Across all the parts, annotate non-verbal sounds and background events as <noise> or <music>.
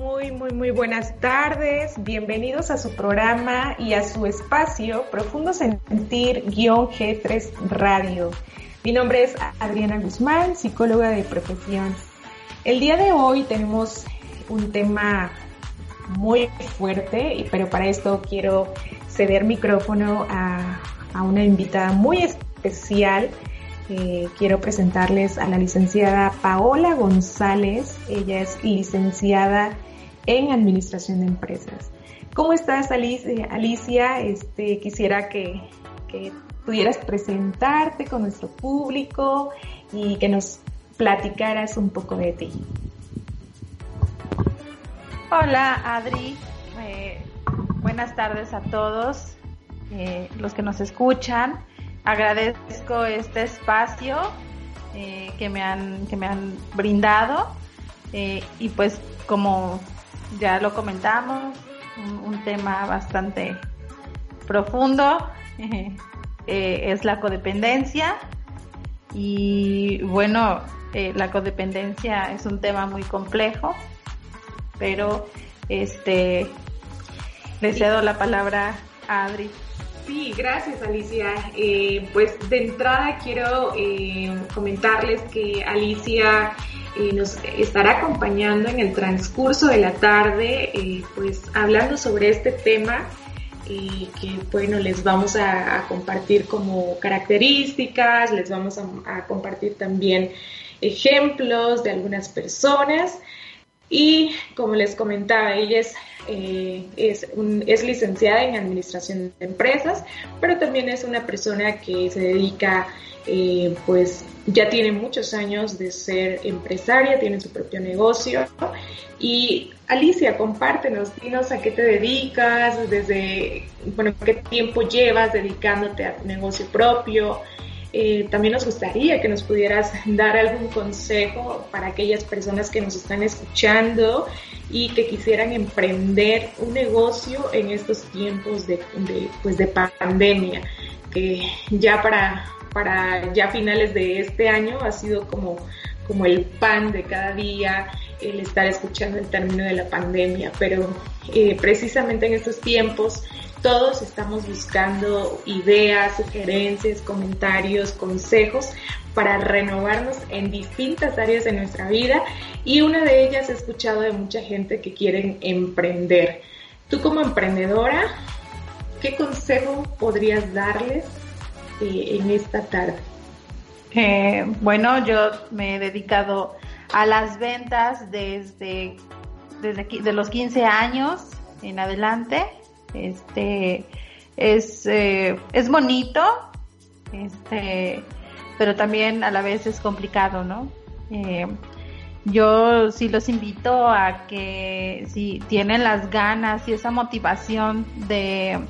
Muy, muy, muy buenas tardes. Bienvenidos a su programa y a su espacio Profundo Sentir-G3 Radio. Mi nombre es Adriana Guzmán, psicóloga de profesión. El día de hoy tenemos un tema muy fuerte, pero para esto quiero ceder micrófono a, a una invitada muy especial quiero presentarles a la licenciada Paola González. Ella es licenciada en Administración de Empresas. ¿Cómo estás, Alicia? Este, quisiera que, que pudieras presentarte con nuestro público y que nos platicaras un poco de ti. Hola, Adri. Eh, buenas tardes a todos eh, los que nos escuchan agradezco este espacio eh, que, me han, que me han brindado eh, y pues como ya lo comentamos, un, tema bastante profundo <laughs> eh, es la codependencia y bueno, la codependencia es un tema muy complejo, pero este le la palabra a Adri. Sí, gracias Alicia. Eh, pues de entrada quiero eh, comentarles que Alicia eh, nos estará acompañando en el transcurso de la tarde, pues hablando sobre este tema que bueno, les vamos a, compartir como características, les vamos a compartir también ejemplos de algunas personas y como les comentaba, ella es, eh, es, licenciada en Administración de Empresas, pero también es una persona que se dedica, eh, pues ya tiene muchos años de ser empresaria, tiene su propio negocio. Y Alicia, compártenos, dinos a qué te dedicas, desde, bueno, qué tiempo llevas dedicándote a tu negocio propio, eh, también nos gustaría que nos pudieras dar algún consejo para aquellas personas que nos están escuchando y que quisieran emprender un negocio en estos tiempos de, pues de pandemia, que ya para, para ya finales de este año ha sido como, como el pan de cada día el estar escuchando el término de la pandemia, pero eh, precisamente en estos tiempos todos estamos buscando ideas, sugerencias, comentarios, consejos para renovarnos en distintas áreas de nuestra vida y una de ellas he escuchado de mucha gente que quieren emprender. Tú como emprendedora, ¿qué consejo podrías darles eh, en esta tarde? Bueno, yo me he dedicado a las ventas desde, desde de los 15 años en adelante este es, eh, es bonito, este, pero también a la vez es complicado, ¿no? Eh, yo sí los invito a que si tienen las ganas y esa motivación de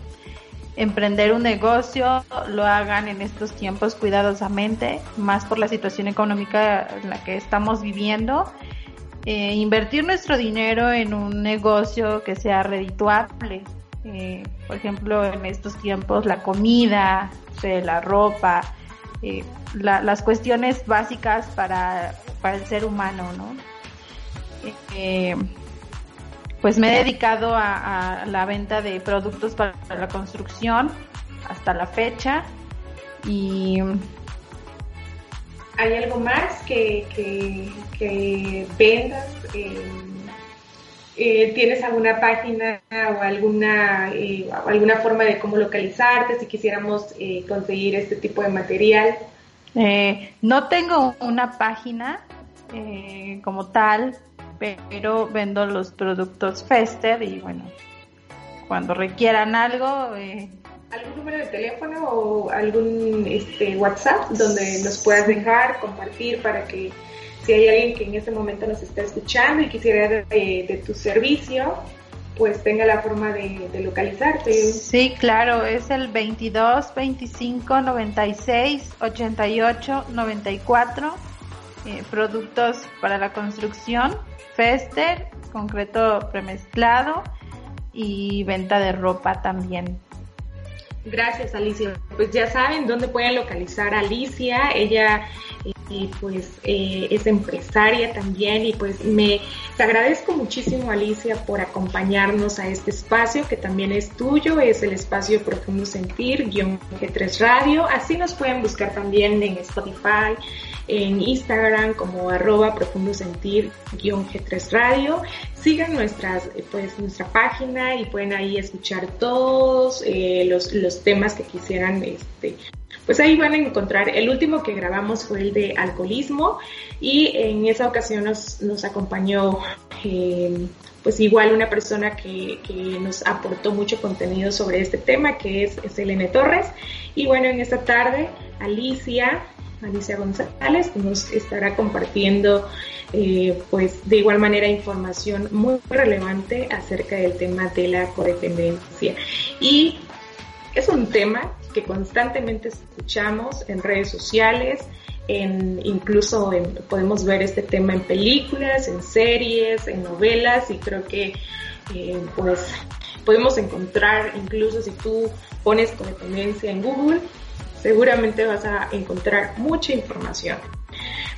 emprender un negocio, lo hagan en estos tiempos cuidadosamente, más por la situación económica en la que estamos viviendo. Eh, invertir nuestro dinero en un negocio que sea redituable, eh, por ejemplo, en estos tiempos la comida, la ropa, eh, las cuestiones básicas para, para, el ser humano, ¿no? Eh, pues me he dedicado a, la venta de productos para la construcción hasta la fecha y ¿Hay algo más que, que, vendas? eh, ¿tienes alguna página o alguna, eh, alguna forma de cómo localizarte si quisiéramos eh, conseguir este tipo de material? no tengo una página como tal, pero vendo los productos Fester y bueno, cuando requieran algo... ¿Algún número de teléfono o algún este, WhatsApp donde nos puedas dejar, compartir para que si hay alguien que en este momento nos está escuchando y quisiera de, tu servicio, pues tenga la forma de, localizarte. Sí, claro, es el 22 25 96 88 94. productos para la construcción, Fester, concreto premezclado y venta de ropa también. Gracias Alicia. Pues ya saben dónde pueden localizar a Alicia. Ella eh, pues eh, es empresaria también y pues me agradezco muchísimo Alicia por acompañarnos a este espacio que también es tuyo, es el espacio Profundo Sentir, guion G3 Radio. Así nos pueden buscar también en Spotify, en Instagram como arroba profundo sentir guion G3 Radio. Sigan nuestras, pues, nuestra página y pueden ahí escuchar todos eh, los, los temas que quisieran este, pues ahí van a encontrar, el último que grabamos fue el de alcoholismo y en esa ocasión nos, acompañó eh, pues igual una persona que, que, nos aportó mucho contenido sobre este tema que es, Selene Torres. Y bueno en esta tarde Alicia Alicia González nos estará compartiendo eh, pues de igual manera información muy relevante acerca del tema de la codependencia. Y es un tema que constantemente escuchamos en redes sociales, en, incluso podemos ver este tema en películas, en series, en novelas y creo que eh, pues podemos encontrar incluso si tú pones codependencia en Google, seguramente vas a encontrar mucha información.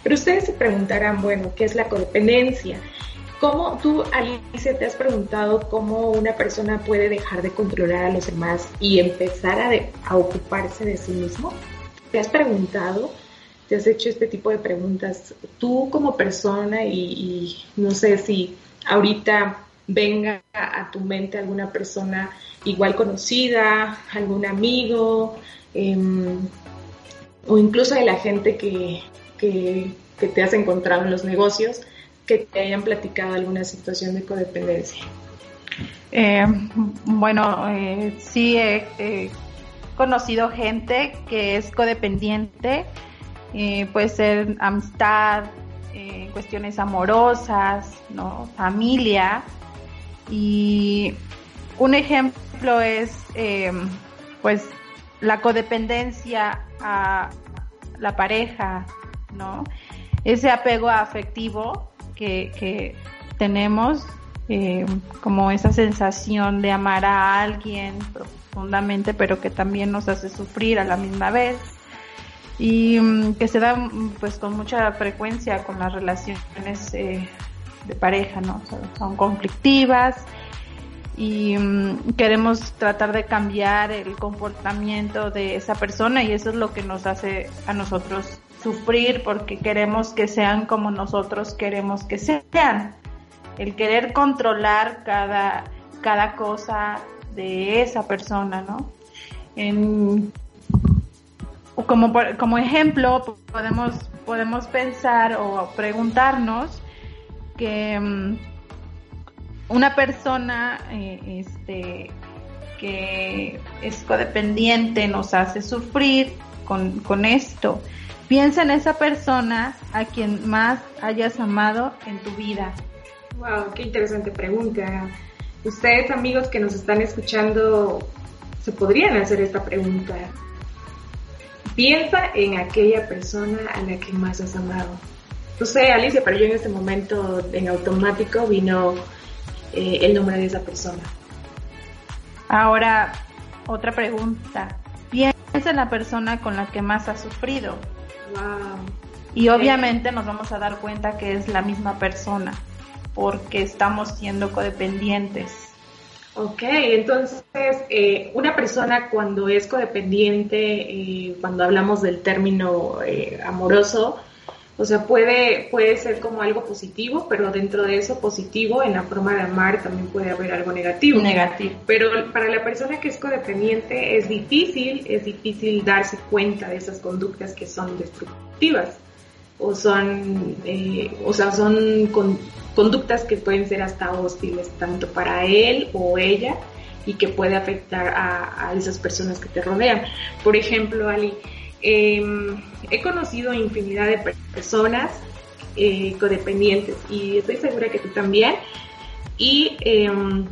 Pero ustedes se preguntarán, bueno, ¿qué es la codependencia? ¿Cómo tú, Alicia, te has preguntado cómo una persona puede dejar de controlar a los demás y empezar a, ocuparse de sí mismo? ¿Te has preguntado? ¿Te has hecho este tipo de preguntas tú como persona y, no sé si ahorita venga a tu mente alguna persona igual conocida, algún amigo, em, o incluso de la gente que, que, te has encontrado en los negocios que te hayan platicado alguna situación de codependencia. Eh, bueno, eh, sí he, conocido gente que es codependiente, eh, puede ser amistad, eh, cuestiones amorosas, ¿no? familia. Y un ejemplo es, pues, la codependencia a la pareja, ¿no? Ese apego afectivo que, tenemos, eh, como esa sensación de amar a alguien profundamente, pero que también nos hace sufrir a la misma vez y mm, que se da pues con mucha frecuencia con las relaciones eh, de pareja, ¿no? son conflictivas y mm, queremos tratar de cambiar el comportamiento de esa persona y eso es lo que nos hace a nosotros sufrir porque queremos que sean como nosotros queremos que sean. El querer controlar cada, cada cosa de esa persona, ¿no? como, como ejemplo, podemos, podemos pensar o preguntarnos que mm, una persona eh, este, que es codependiente nos hace sufrir con, con esto Piensa en esa persona a quien más hayas amado en tu vida. Wow, qué interesante pregunta. Ustedes, amigos que nos están escuchando, se podrían hacer esta pregunta. Piensa en aquella persona a la que más has amado. No sé, Alicia, pero yo en este momento en automático vino eh, el nombre de esa persona. Ahora, otra pregunta. Piensa en la persona con la que más has sufrido. Y obviamente nos vamos a dar cuenta que es la misma persona, porque estamos siendo codependientes. Ok, entonces eh, una persona cuando es codependiente, eh, cuando hablamos del término eh, amoroso, O sea, puede, puede ser como algo positivo, pero dentro de eso positivo, en la forma de amar, también puede haber algo negativo. Negativo. Pero para la persona que es codependiente es difícil, es difícil darse cuenta de esas conductas que son destructivas o son, eh, o sea, son conductas que pueden ser hasta hostiles tanto para él o ella y que puede afectar a, a esas personas que te rodean. Por ejemplo, Ali, Em, he conocido infinidad de personas eh, codependientes y estoy segura que tú también. Y em,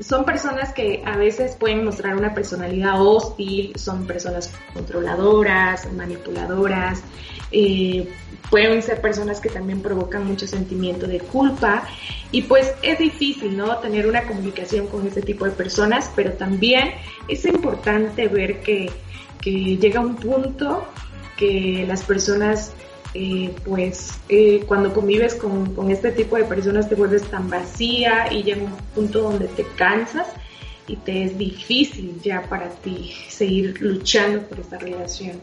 son personas que a veces pueden mostrar una personalidad hostil, son personas controladoras, manipuladoras, eh, pueden ser personas que también provocan mucho sentimiento de culpa y pues es difícil, ¿no? Tener una comunicación con este tipo de personas, pero también es importante ver que que llega un punto que las personas, eh, pues eh, cuando convives con, con, este tipo de personas te vuelves tan vacía y llega un punto donde te cansas y te es difícil ya para ti seguir luchando por esta relación.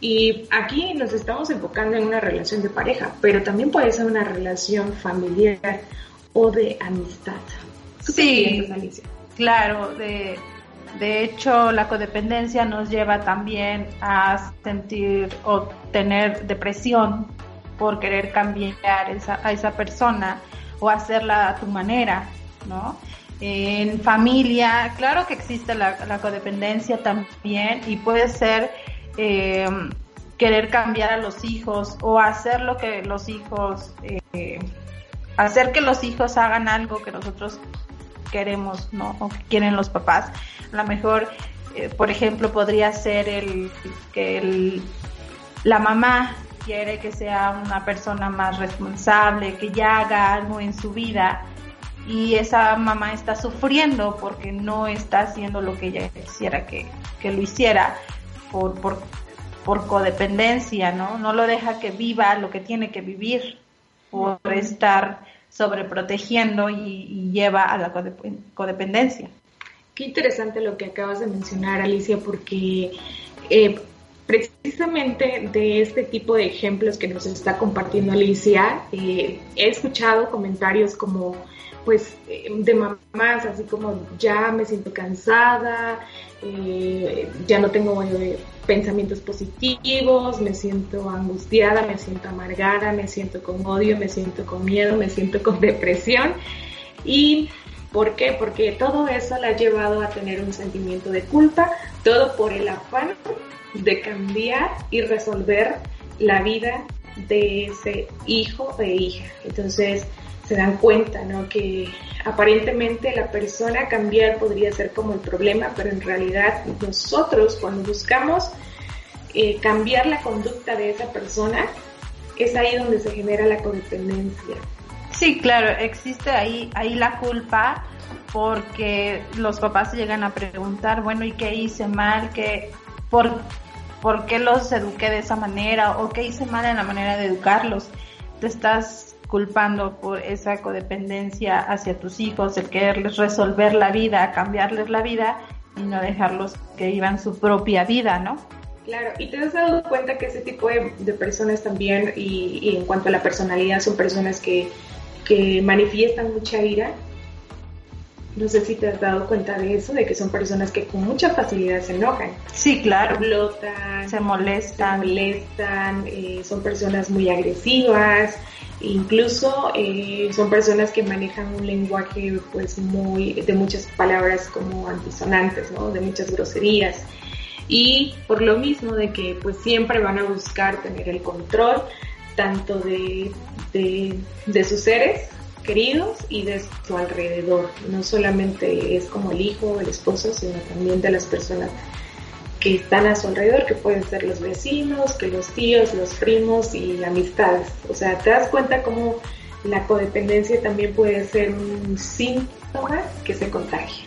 Y aquí nos estamos enfocando en una relación de pareja, pero también puede ser una relación familiar o de amistad. sí, Alicia? Claro, de, de hecho, la codependencia nos lleva también a sentir o tener depresión por querer cambiar esa, a esa persona o hacerla a tu manera, ¿no? En familia, claro que existe la, codependencia también y puede ser eh, querer cambiar a los hijos o hacer lo que los hijos, eh, hacer que los hijos hagan algo que nosotros queremos, ¿no? O que quieren los papás. A lo mejor, eh, por ejemplo, podría ser el que el, la mamá quiere que sea una persona más responsable, que ya haga algo en su vida y esa mamá está sufriendo porque no está haciendo lo que ella quisiera que, que lo hiciera por, por, por, codependencia, ¿no? No lo deja que viva lo que tiene que vivir por estar sobreprotegiendo y, y lleva a la codependencia. Qué interesante lo que acabas de mencionar, Alicia, porque eh, precisamente de este tipo de ejemplos que nos está compartiendo Alicia, eh, he escuchado comentarios como, pues, eh, de mamás, así como, ya me siento cansada, ya no tengo pensamientos positivos, me siento angustiada, me siento amargada, me siento con odio, me siento con miedo, me siento con <laughs> depresión. Y ¿por qué? Porque todo eso la ha llevado a tener un sentimiento de culpa, todo por el afán de cambiar y resolver la vida de ese hijo o hija. Entonces se dan cuenta, ¿no? Que aparentemente la persona cambiar podría ser como el problema, pero en realidad nosotros cuando buscamos eh, cambiar la conducta de esa persona, es ahí donde se genera la codependencia. Sí, claro, existe ahí, ahí la culpa porque los papás llegan a preguntar, bueno, ¿y qué hice mal? ¿Qué, por, ¿Por qué los eduqué de esa manera? ¿O qué hice mal en la manera de educarlos? Te estás culpando por esa codependencia hacia tus hijos, el quererles resolver la vida, cambiarles la vida y no dejarlos que vivan su propia vida, ¿no? Claro, y te has dado cuenta que ese tipo de, personas también, y, en cuanto a la personalidad, son personas que, que manifiestan mucha ira. No sé si te has dado cuenta de eso, de que son personas que con mucha facilidad se enojan. Sí, claro. Flotan, se molestan. Se molestan, eh, son personas muy agresivas, incluso eh, son personas que manejan un lenguaje pues muy de muchas palabras como antisonantes, ¿no? De muchas groserías y por lo mismo de que pues siempre van a buscar tener el control tanto de, de, sus seres queridos y de su alrededor. No solamente es como el hijo, el esposo, sino también de las personas que están a su alrededor, que pueden ser los vecinos, que los tíos, los primos y amistades. O sea, te das cuenta cómo la codependencia también puede ser un síntoma que se contagia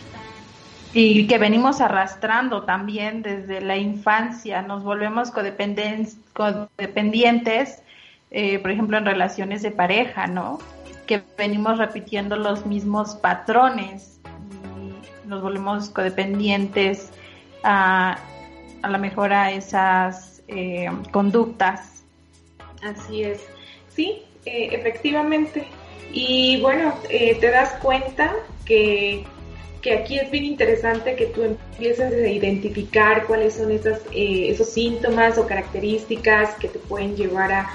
y que venimos arrastrando también desde la infancia, nos volvemos codependientes, eh, por ejemplo, en relaciones de pareja, ¿no? Que venimos repitiendo los mismos patrones y nos volvemos codependientes a, a lo mejor a esas eh, conductas. Así es. Sí, eh, efectivamente. Y bueno, eh, te das cuenta que, que, aquí es bien interesante que tú empieces a identificar cuáles son esas, eh, esos síntomas o características que te pueden llevar a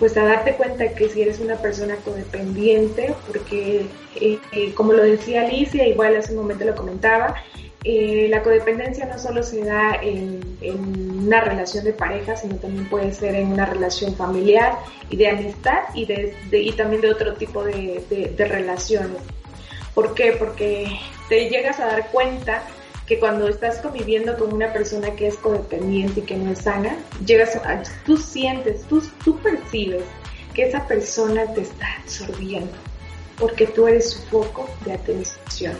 pues a darte cuenta que si eres una persona codependiente, porque como lo decía Alicia, igual hace un momento lo comentaba, eh, la codependencia no solo se da en, una relación de pareja, sino también puede ser en una relación familiar y de amistad y, de, y también de otro tipo de, de, relaciones. ¿Por qué? Porque te llegas a dar cuenta que cuando estás conviviendo con una persona que es codependiente y que no es sana, llegas a, tú sientes, tú, tú percibes que esa persona te está absorbiendo, porque tú eres su foco de atención,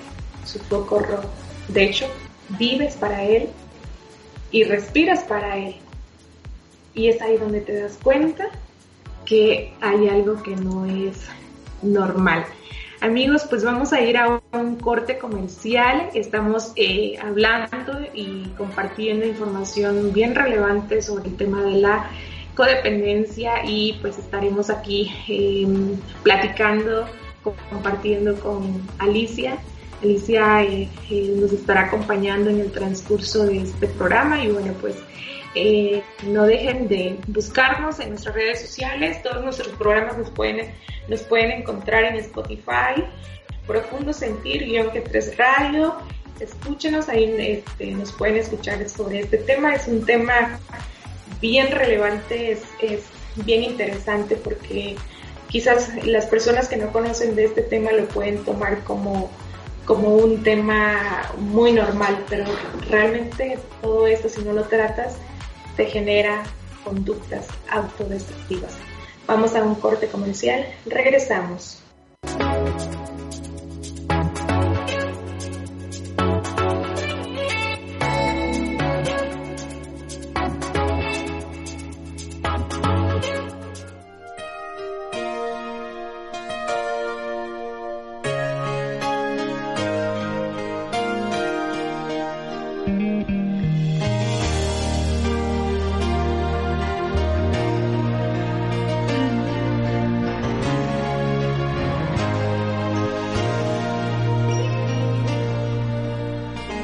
su foco rojo de hecho, vives para Él y respiras para Él. Y es ahí donde te das cuenta que hay algo que no es normal. Amigos, pues vamos a ir a un corte comercial. Estamos eh, hablando y compartiendo información bien relevante sobre el tema de la codependencia y pues estaremos aquí em, platicando, compartiendo con Alicia Alicia eh, eh, nos estará acompañando en el transcurso de este programa y bueno, pues eh, no dejen de buscarnos en nuestras redes sociales, todos nuestros programas nos pueden, nos pueden encontrar en Spotify, Profundo Sentir, guion que tres radio, escúchenos, ahí este, nos pueden escuchar sobre este tema, es un tema bien relevante, es, es bien interesante porque quizás las personas que no conocen de este tema lo pueden tomar como como un tema muy normal, pero realmente todo esto si no lo tratas genera conductas autodestructivas. Vamos a un corte comercial, regresamos.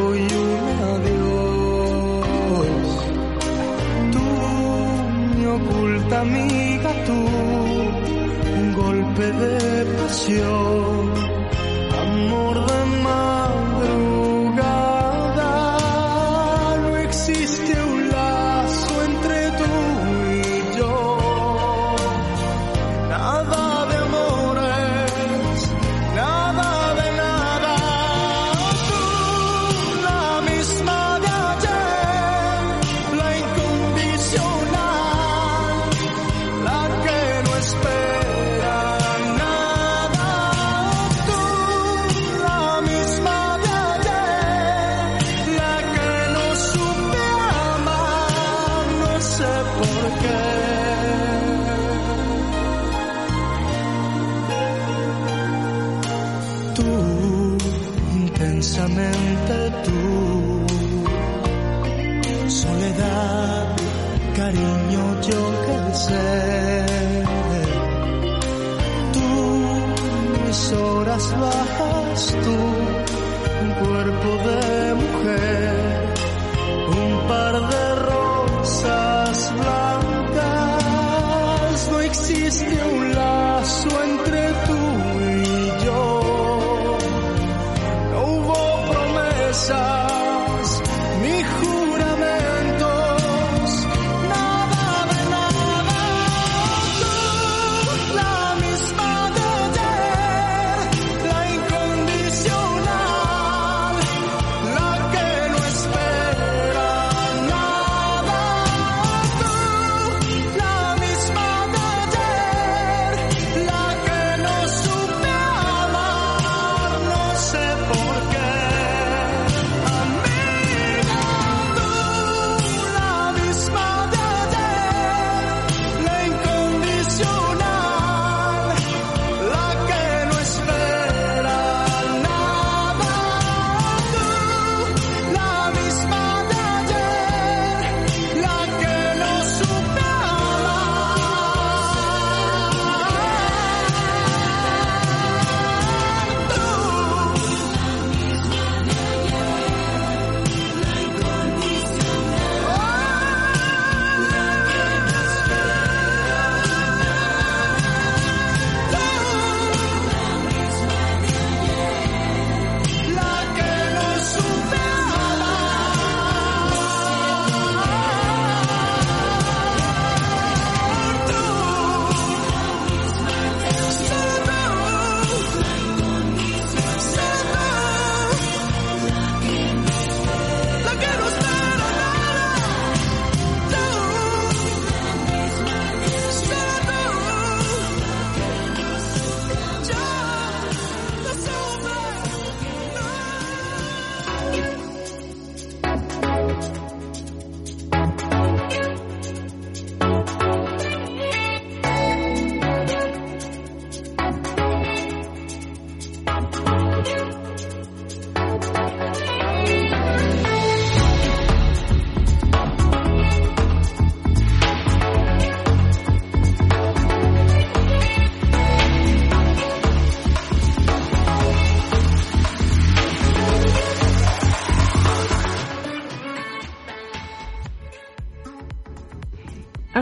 beso y un adiós. Tú, mi oculta amiga, tú, un golpe de pasión.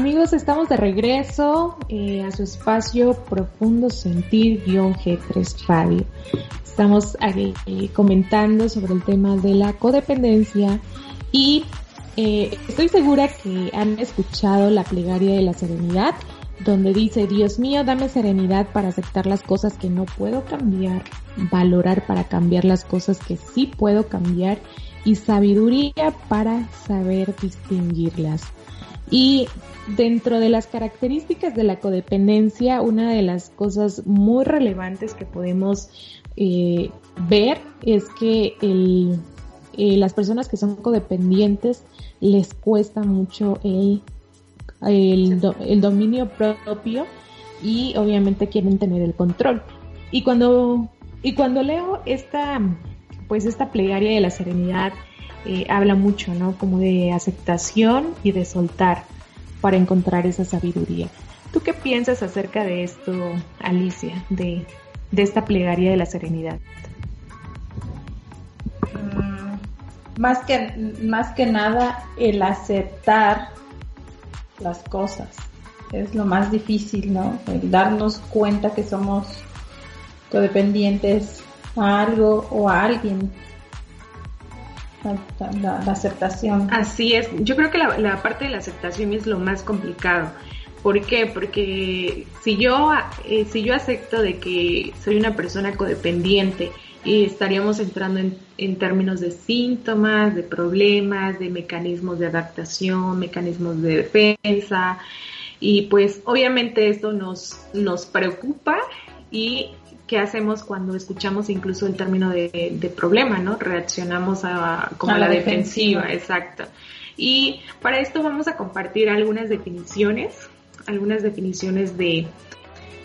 Amigos, estamos de regreso eh, a su espacio Profundo Sentir-G3 Radio. Estamos eh, comentando sobre el tema de la codependencia y eh, estoy segura que han escuchado la plegaria de la serenidad, donde dice, Dios mío, dame serenidad para aceptar las cosas que no puedo cambiar, valorar para cambiar las cosas que sí puedo cambiar y sabiduría para saber distinguirlas. Y dentro de las características de la codependencia, una de las cosas muy relevantes que podemos eh, ver es que el, eh, las personas que son codependientes les cuesta mucho el, el, el dominio propio y obviamente quieren tener el control. Y cuando, y cuando leo esta, pues esta plegaria de la serenidad, eh, habla mucho, ¿no? Como de aceptación y de soltar para encontrar esa sabiduría. ¿Tú qué piensas acerca de esto, Alicia, de, de esta plegaria de la serenidad? Mm, más, que, más que nada el aceptar las cosas es lo más difícil, ¿no? El darnos cuenta que somos codependientes a algo o a alguien la, aceptación. Así es, yo creo que la, parte de la aceptación es lo más complicado. ¿Por qué? Porque si yo, eh, si yo acepto de que soy una persona codependiente y estaríamos entrando en, en, términos de síntomas, de problemas, de mecanismos de adaptación, mecanismos de defensa y pues obviamente esto nos, nos preocupa y qué hacemos cuando escuchamos incluso el término de, problema, ¿no? Reaccionamos a, como a, la, defensiva, exacto. Y para esto vamos a compartir algunas definiciones, algunas definiciones de,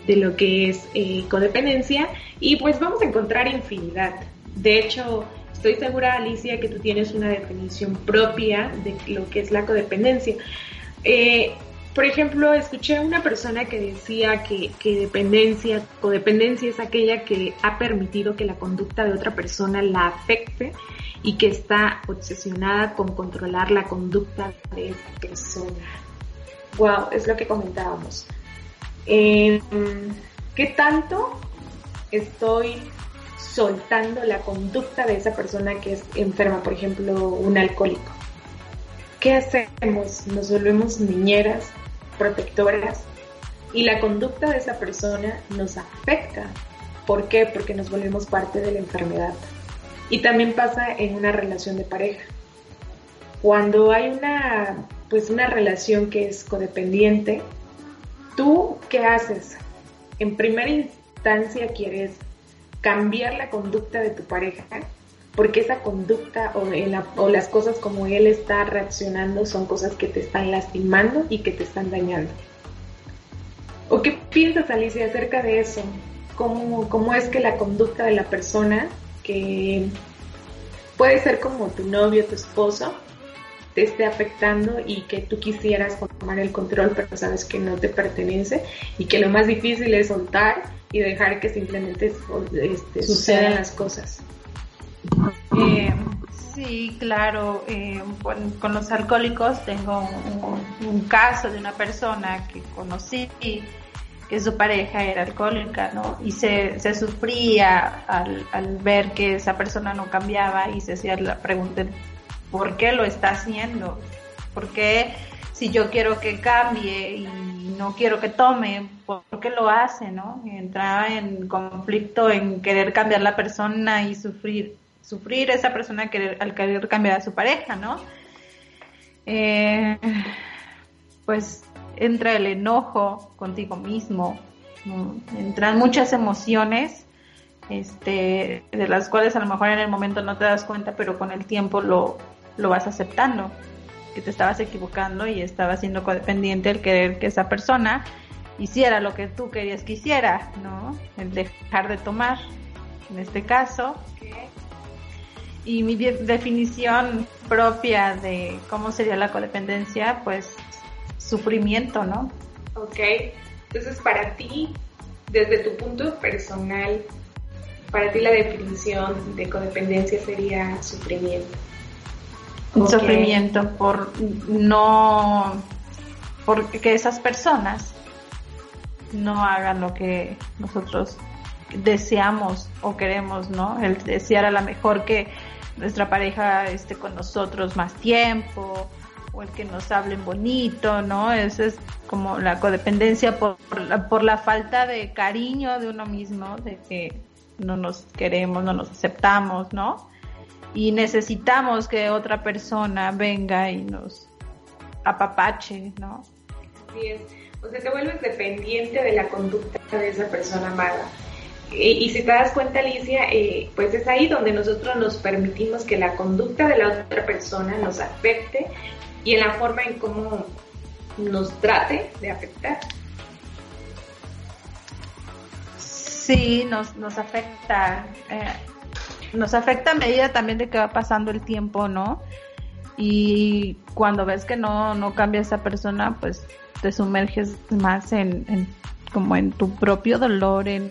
de lo que es eh, codependencia y pues vamos a encontrar infinidad. De hecho, estoy segura, Alicia, que tú tienes una definición propia de lo que es la codependencia. Eh, por ejemplo, escuché a una persona que decía que, dependencia, codependencia es aquella que ha permitido que la conducta de otra persona la afecte y que está obsesionada con controlar la conducta de esa persona. Wow, es lo que comentábamos. Em, ¿Qué tanto estoy soltando la conducta de esa persona que es enferma, por ejemplo, un alcohólico? ¿Qué hacemos? Nos volvemos niñeras, protectoras y la conducta de esa persona nos afecta. ¿Por qué? Porque nos volvemos parte de la enfermedad. Y también pasa en una relación de pareja. Cuando hay una, pues una relación que es codependiente, ¿tú qué haces? En primera instancia quieres cambiar la conducta de tu pareja porque esa conducta o, las cosas como él está reaccionando son cosas que te están lastimando y que te están dañando. ¿O qué piensas, Alicia, acerca de eso? ¿Cómo, ¿Cómo es que la conducta de la persona que puede ser como tu novio, tu esposo, te esté afectando y que tú quisieras tomar el control, pero sabes que no te pertenece y que lo más difícil es soltar y dejar que simplemente este, sucedan las cosas? Eh, sí, claro. Eh, con, los alcohólicos tengo un, caso de una persona que conocí que su pareja era alcohólica, ¿no? Y se, se sufría al, al, ver que esa persona no cambiaba y se hacía la pregunta, ¿por qué lo está haciendo? ¿Por qué si yo quiero que cambie y no quiero que tome, ¿por qué lo hace, no? Entraba en conflicto en querer cambiar la persona y sufrir sufrir esa persona que, al querer cambiar a su pareja, ¿no? Eh, pues entra el enojo contigo mismo, entran muchas emociones, este, de las cuales a lo mejor en el momento no te das cuenta, pero con el tiempo lo, lo vas aceptando, que te estabas equivocando y estabas siendo codependiente el querer que esa persona hiciera lo que tú querías que hiciera, ¿no? El dejar de tomar, en este caso, y mi definición propia de cómo sería la codependencia, pues sufrimiento, ¿no? Ok, entonces para ti, desde tu punto personal, para ti la definición de codependencia sería sufrimiento. Sufrimiento por no porque que esas personas no hagan lo que nosotros deseamos o queremos, ¿no? El desear a lo mejor que nuestra pareja esté con nosotros más tiempo o el que nos hablen bonito, ¿no? Esa es como la codependencia por, la, por la falta de cariño de uno mismo, de que no nos queremos, no nos aceptamos, ¿no? Y necesitamos que otra persona venga y nos apapache, ¿no? Así es. O sea, te vuelves dependiente de la conducta de esa persona amada. Y, si te das cuenta, Alicia, eh, pues es ahí donde nosotros nos permitimos que la conducta de la otra persona nos afecte y en la forma en cómo nos trate de afectar. Sí, nos, nos afecta. Eh, nos afecta a medida también de que va pasando el tiempo, ¿no? Y cuando ves que no, no cambia esa persona, pues te sumerges más en, en como en tu propio dolor, en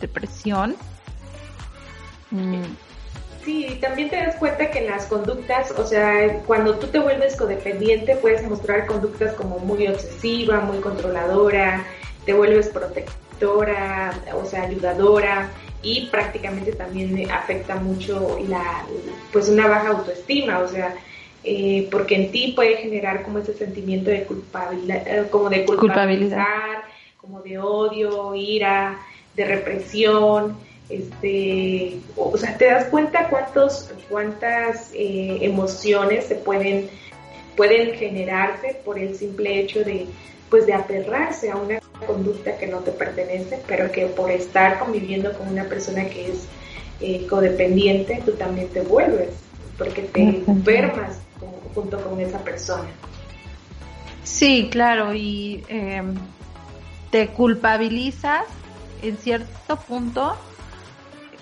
depresión. Mm. Sí, y también te das cuenta que las conductas, o sea, cuando tú te vuelves codependiente, puedes mostrar conductas como muy obsesiva, muy controladora, te vuelves protectora, o sea, ayudadora, y prácticamente también afecta mucho la, pues una baja autoestima, o sea, eh, porque en ti puede generar como ese sentimiento de culpabilidad, eh, como de culpabilidad, como de odio, ira, de represión, este, o sea, te das cuenta cuántos, cuántas eh, emociones se pueden, pueden generarse por el simple hecho de, pues, de aferrarse a una conducta que no te pertenece, pero que por estar conviviendo con una persona que es eh, codependiente, tú también te vuelves, porque te enfermas junto con esa persona. Sí, claro, y em, te culpabilizas en cierto punto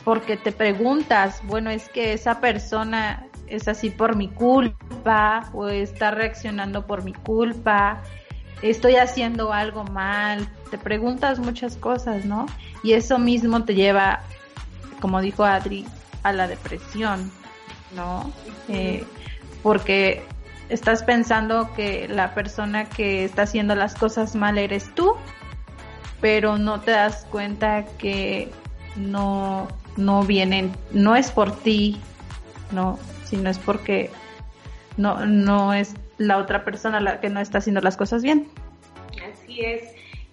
porque te preguntas, bueno, es que esa persona es así por mi culpa o está reaccionando por mi culpa, estoy haciendo algo mal, te preguntas muchas cosas, ¿no? Y eso mismo te lleva, como dijo Adri, a la depresión, ¿no? Eh, porque estás pensando que la persona que está haciendo las cosas mal eres tú pero no te das cuenta que no, no vienen, no es por ti, no, sino es porque no, no es la otra persona la que no está haciendo las cosas bien. Así es.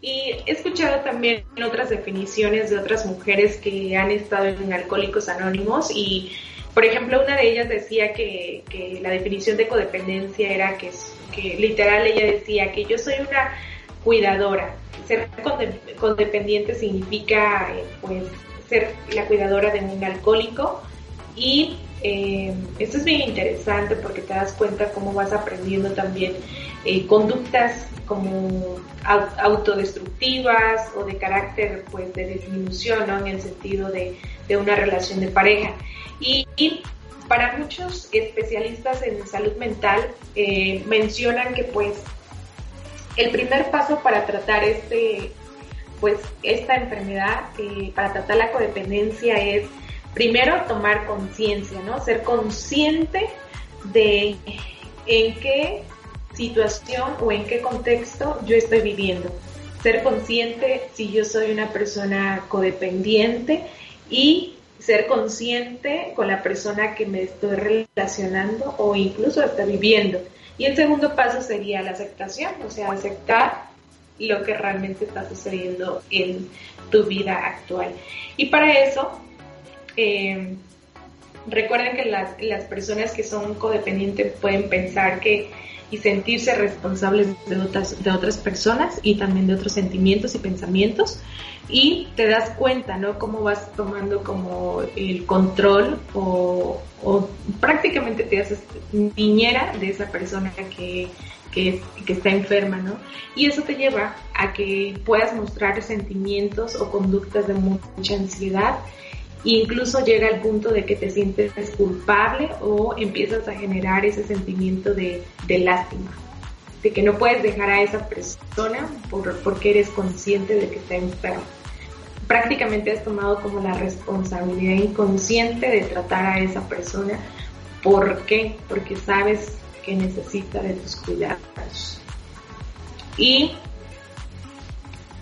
Y he escuchado también otras definiciones de otras mujeres que han estado en Alcohólicos Anónimos y, por ejemplo, una de ellas decía que, que la definición de codependencia era que, que literal ella decía que yo soy una cuidadora, ser codependiente significa eh, pues ser la cuidadora de un alcohólico y eh, esto es bien interesante porque te das cuenta cómo vas aprendiendo también eh, conductas como autodestructivas o de carácter pues de disminución en el sentido de, una relación de pareja. Y, para muchos especialistas en salud mental mencionan que pues el primer paso para tratar este, pues, esta enfermedad, para tratar la codependencia es primero tomar conciencia, ¿no? Ser consciente de en qué situación o en qué contexto yo estoy viviendo. Ser consciente si yo soy una persona codependiente y ser consciente con la persona que me estoy relacionando o incluso está viviendo. Y el segundo paso sería la aceptación, o sea, aceptar lo que realmente está sucediendo en tu vida actual. Y para eso, eh, recuerden que las, las, personas que son codependientes pueden pensar que y sentirse responsables de otras, de otras personas y también de otros sentimientos y pensamientos y te das cuenta, ¿no? Cómo vas tomando como el control o, prácticamente te haces niñera de esa persona que, que, está enferma, ¿no? Y eso te lleva a que puedas mostrar sentimientos o conductas de mucha ansiedad incluso llega al punto de que te sientes culpable o empiezas a generar ese sentimiento de, de lástima, de que no puedes dejar a esa persona por, porque eres consciente de que está enferma prácticamente has tomado como la responsabilidad inconsciente de tratar a esa persona. ¿Por? Porque sabes que necesita de tus cuidados. Y,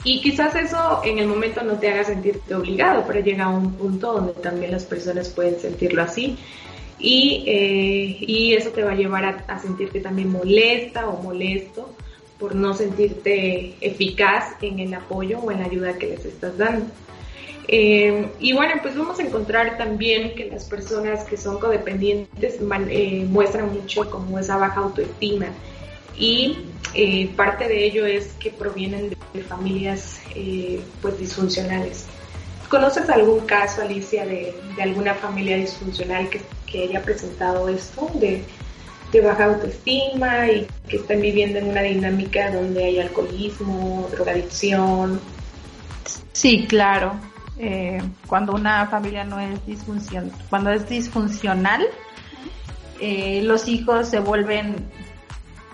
y quizás eso en el momento no te haga sentirte obligado, pero llega a un punto donde también las personas pueden sentirlo así. Y, eh, y eso te va a llevar a, a sentirte también molesta o molesto por no sentirte eficaz en el apoyo o en la ayuda que les estás dando. Eh, y bueno, pues vamos a encontrar también que las personas que son codependientes eh, muestran mucho como esa baja autoestima y eh, parte de ello es que provienen de, familias pues disfuncionales. ¿Conoces algún caso, Alicia, de, alguna familia disfuncional que, que haya presentado esto, de, de baja autoestima y que están viviendo en una dinámica donde hay alcoholismo, drogadicción? Sí, claro. Eh, cuando una familia no es disfuncional, cuando es disfuncional, eh, los hijos se vuelven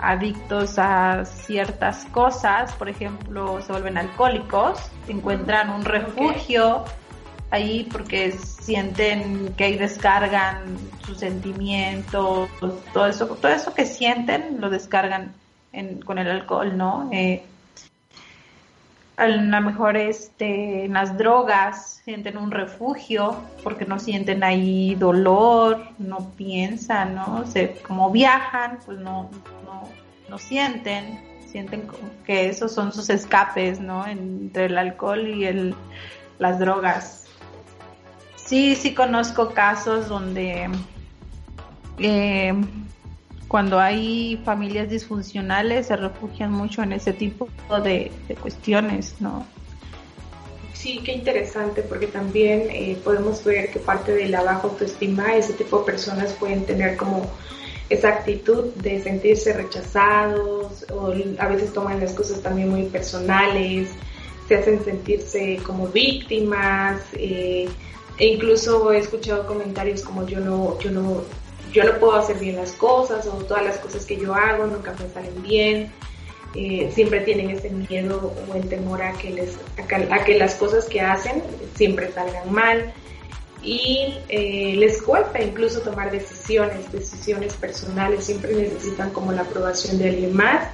adictos a ciertas cosas, por ejemplo, se vuelven alcohólicos, encuentran un refugio ahí porque sienten que ahí descargan sus sentimientos, todo eso, todo eso que sienten lo descargan con el alcohol, ¿no? Eh, a lo mejor este, en las drogas sienten un refugio porque no sienten ahí dolor, no piensan, ¿no? Se, como viajan, pues no, no, no sienten, sienten que esos son sus escapes, ¿no? Entre el alcohol y el, las drogas. Sí, sí conozco casos donde eh, cuando hay familias disfuncionales se refugian mucho en ese tipo de, cuestiones, ¿no? Sí, qué interesante, porque también eh, podemos ver que parte de la baja autoestima, ese tipo de personas pueden tener como esa actitud de sentirse rechazados o a veces toman las cosas también muy personales, se hacen sentirse como víctimas eh, e incluso he escuchado comentarios como yo no, yo no, yo no puedo hacer bien las cosas o todas las cosas que yo hago nunca me salen bien. Eh, siempre tienen ese miedo o el temor a que, les, a que, las cosas que hacen siempre salgan mal y eh, les cuesta incluso tomar decisiones, decisiones personales, siempre necesitan como la aprobación de alguien más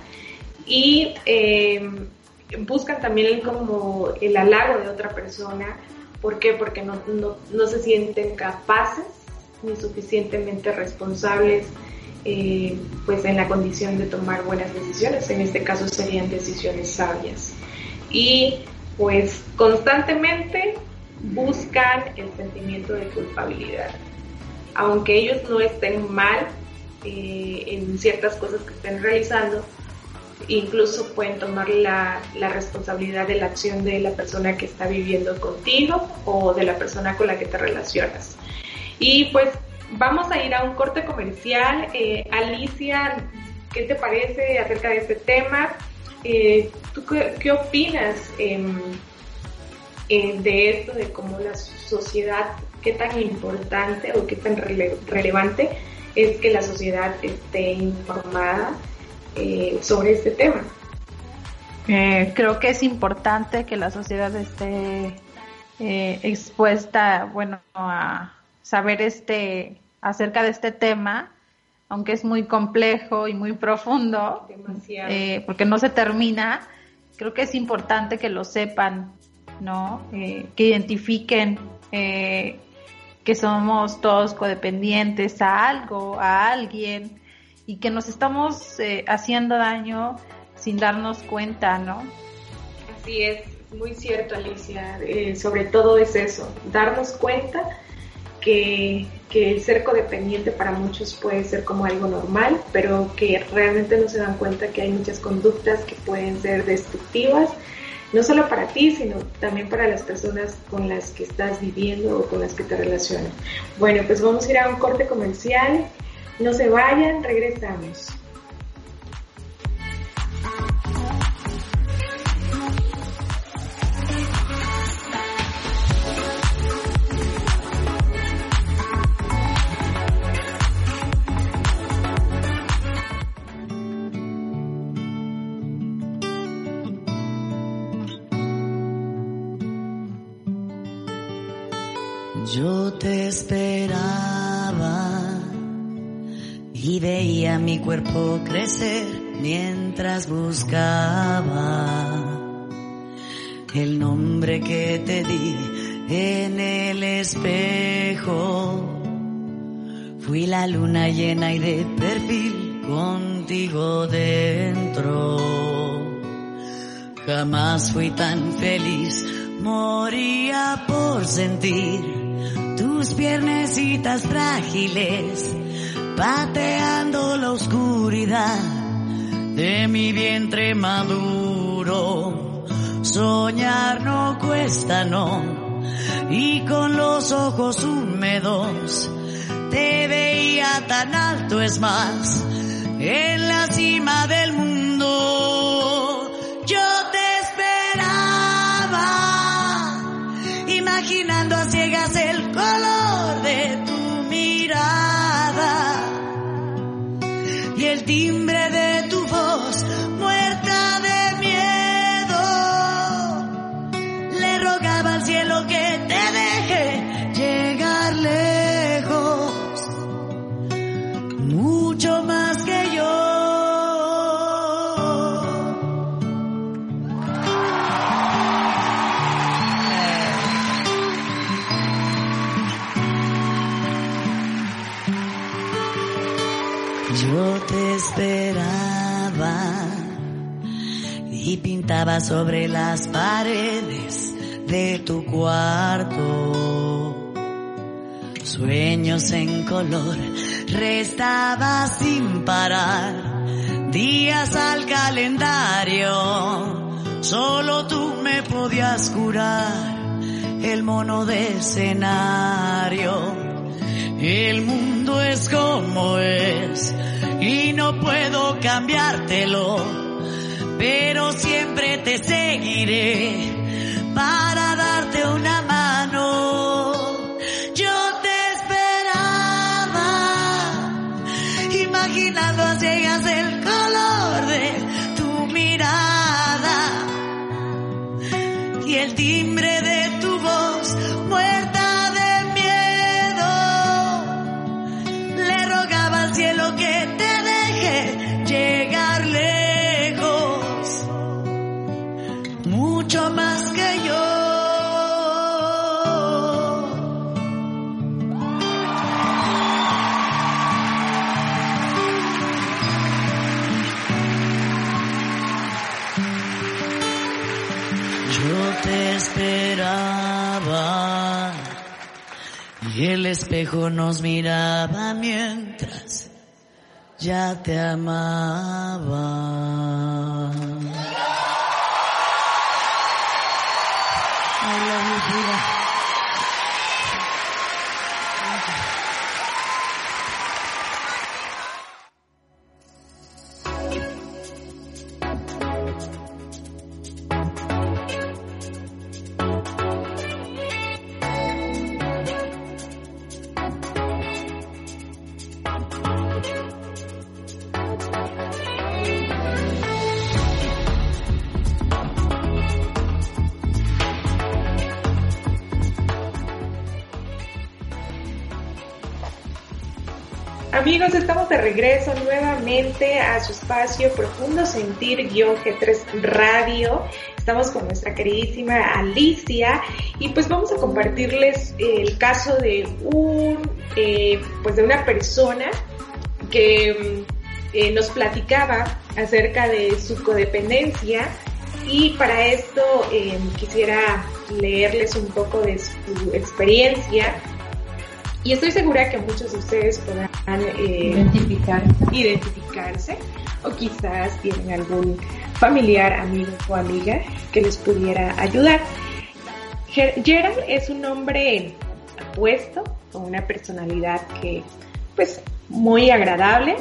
y eh, buscan también como el halago de otra persona. ¿Por qué? Porque no, no, no se sienten capaces ni suficientemente responsables eh, pues en la condición de tomar buenas decisiones, en este caso serían decisiones sabias. Y pues constantemente buscan el sentimiento de culpabilidad. Aunque ellos no estén mal eh, en ciertas cosas que estén realizando, incluso pueden tomar la, la, responsabilidad de la acción de la persona que está viviendo contigo o de la persona con la que te relacionas. Y pues vamos a ir a un corte comercial. Eh, Alicia, ¿qué te parece acerca de este tema? Eh, ¿Tú qué, opinas em, eh, de esto, de cómo la sociedad, qué tan importante o qué tan relevante es que la sociedad esté informada sobre este tema? creo que es importante que la sociedad esté expuesta, bueno, a, saber este acerca de este tema, aunque es muy complejo y muy profundo, eh, porque no se termina, creo que es importante que lo sepan, ¿no? Eh, que identifiquen eh, que somos todos codependientes a algo, a alguien, y que nos estamos haciendo daño sin darnos cuenta, ¿no? Así es, muy cierto, Alicia. sobre todo es eso, darnos cuenta que, el ser codependiente para muchos puede ser como algo normal, pero que realmente no se dan cuenta que hay muchas conductas que pueden ser destructivas, no solo para ti, sino también para las personas con las que estás viviendo o con las que te relacionas. Bueno, pues vamos a ir a un corte comercial. No se vayan, regresamos. Yo te esperaba y veía mi cuerpo crecer mientras buscaba el nombre que te di en el espejo. Fui la luna llena y de perfil contigo dentro. Jamás fui tan feliz, moría por sentir tus piernecitas frágiles, pateando la oscuridad de mi vientre maduro. Soñar no cuesta, no, y con los ojos húmedos te veía tan alto, es más, en la cima del mundo. Pintaba sobre las paredes de tu cuarto. Sueños en color, restaba sin parar días al calendario. Solo tú me podías curar el mono de escenario. El mundo es como es y no puedo cambiártelo, pero siempre te seguiré espejo nos miraba mientras ya te amaba. Amigos, estamos de regreso nuevamente a su espacio Profundo Sentir-G3 Radio. Estamos con nuestra queridísima Alicia y pues vamos a compartirles el caso de un, eh, pues de una persona que eh, nos platicaba acerca de su codependencia y para esto eh, quisiera leerles un poco de su experiencia y estoy segura que muchos de ustedes podrán eh, Identificar. identificarse o quizás tienen algún familiar, amigo o amiga que les pudiera ayudar. Ger- Gerald es un hombre apuesto, con una personalidad que pues muy agradable,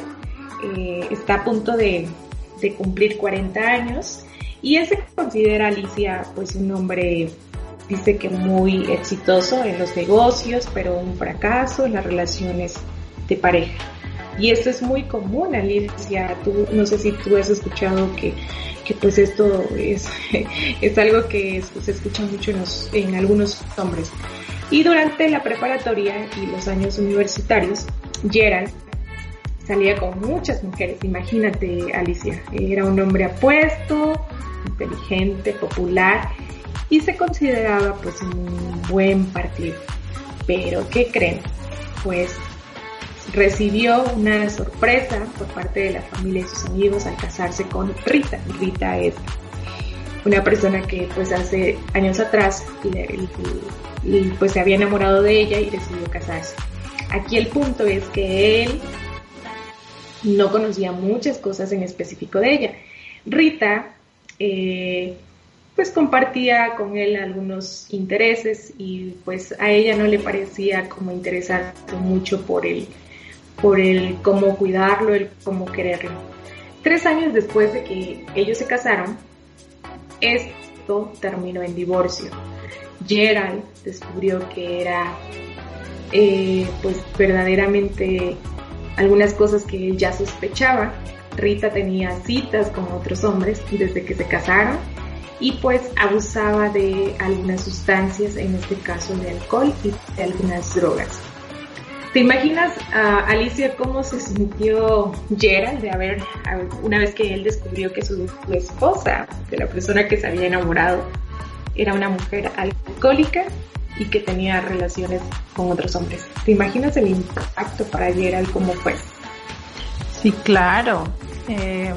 eh, está a punto de, de cumplir 40 años y él se considera Alicia pues un hombre dice que muy exitoso en los negocios, pero un fracaso en las relaciones de pareja. Y esto es muy común, Alicia. Tú, no sé si tú has escuchado que, que pues esto es, <laughs> es algo que se escucha mucho en, los- en algunos hombres. Y durante la preparatoria y los años universitarios, Gerald salía con muchas mujeres, imagínate Alicia, era un hombre apuesto, inteligente, popular y se consideraba pues un buen partido. Pero ¿qué creen? Pues recibió una sorpresa por parte de la familia y sus amigos al casarse con Rita. Rita es una persona que pues hace años atrás pues se había enamorado de ella y decidió casarse. Aquí el punto es que él no conocía muchas cosas en específico de ella. Rita eh, pues compartía con él algunos intereses y pues a ella no le parecía como interesarse mucho por él, por el cómo cuidarlo, el cómo quererlo. Tres años después de que ellos se casaron, esto terminó en divorcio. Gerald descubrió que era eh, pues verdaderamente algunas cosas que ya sospechaba. Rita tenía citas con otros hombres desde que se casaron y pues abusaba de algunas sustancias, en este caso de alcohol y de algunas drogas. ¿Te imaginas, Alicia, cómo se sintió Gerald de haber, una vez que él descubrió que su, esposa, de la persona que se había enamorado, era una mujer alcohólica y que tenía relaciones con otros hombres? ¿Te imaginas el impacto para Gerald cómo fue? Sí, claro. Eh,